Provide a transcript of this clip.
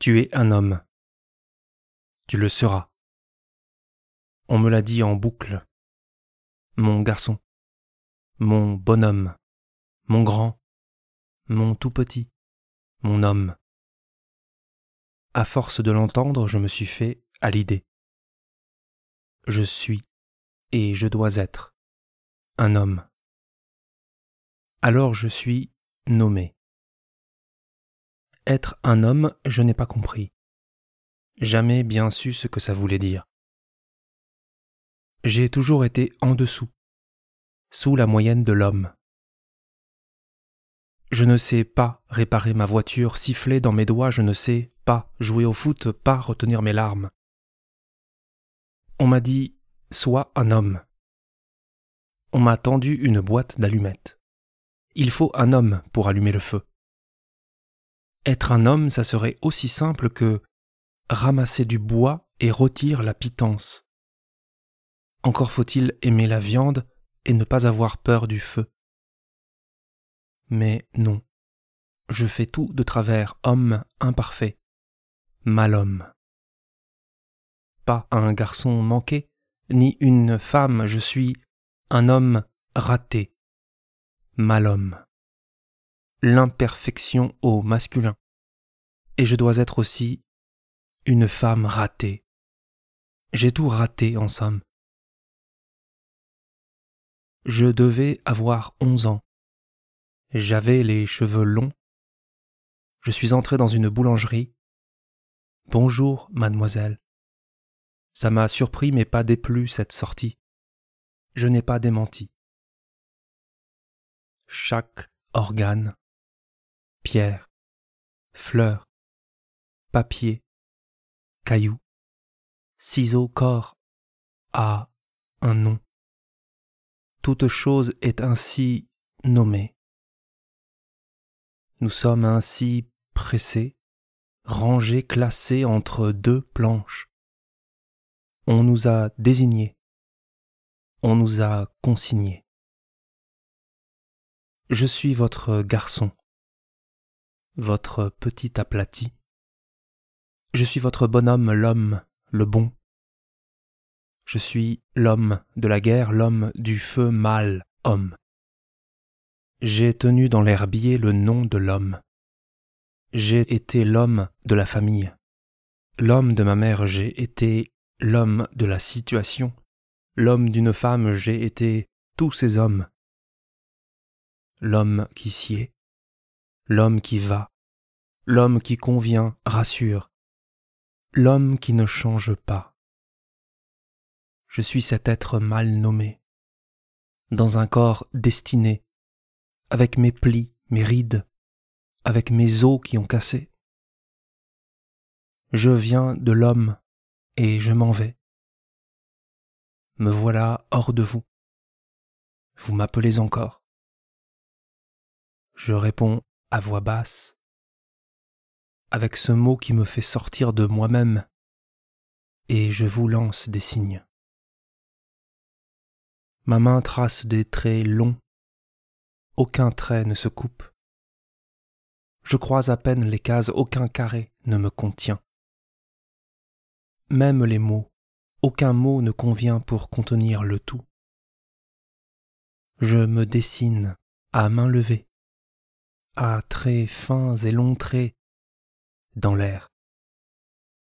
Tu es un homme. Tu le seras. On me l'a dit en boucle. Mon garçon, mon bonhomme, mon grand, mon tout petit, mon homme. À force de l'entendre, je me suis fait à l'idée. Je suis et je dois être un homme. Alors je suis nommé. Être un homme, je n'ai pas compris. Jamais bien su ce que ça voulait dire. J'ai toujours été en dessous, sous la moyenne de l'homme. Je ne sais pas réparer ma voiture, siffler dans mes doigts, je ne sais pas jouer au foot, pas retenir mes larmes. On m'a dit Sois un homme. On m'a tendu une boîte d'allumettes. Il faut un homme pour allumer le feu. Être un homme, ça serait aussi simple que ramasser du bois et rôtir la pitance. Encore faut-il aimer la viande et ne pas avoir peur du feu. Mais non, je fais tout de travers homme imparfait, mal homme. Pas un garçon manqué, ni une femme, je suis un homme raté, mal homme l'imperfection au masculin. Et je dois être aussi une femme ratée. J'ai tout raté en somme. Je devais avoir onze ans. J'avais les cheveux longs. Je suis entré dans une boulangerie. Bonjour, mademoiselle. Ça m'a surpris mais pas déplu cette sortie. Je n'ai pas démenti. Chaque organe pierre, fleurs, papier, cailloux, ciseaux, corps, a un nom. Toute chose est ainsi nommée. Nous sommes ainsi pressés, rangés, classés entre deux planches. On nous a désignés, on nous a consignés. Je suis votre garçon votre petit aplati. Je suis votre bonhomme, l'homme, le bon. Je suis l'homme de la guerre, l'homme du feu mâle, homme. J'ai tenu dans l'herbier le nom de l'homme. J'ai été l'homme de la famille. L'homme de ma mère, j'ai été l'homme de la situation. L'homme d'une femme, j'ai été tous ces hommes. L'homme qui sied, l'homme qui va, l'homme qui convient, rassure, l'homme qui ne change pas. Je suis cet être mal nommé, dans un corps destiné, avec mes plis, mes rides, avec mes os qui ont cassé. Je viens de l'homme et je m'en vais. Me voilà hors de vous. Vous m'appelez encore. Je réponds à voix basse, avec ce mot qui me fait sortir de moi-même, et je vous lance des signes. Ma main trace des traits longs, aucun trait ne se coupe. Je croise à peine les cases, aucun carré ne me contient. Même les mots, aucun mot ne convient pour contenir le tout. Je me dessine à main levée, à traits fins et longs traits dans l'air.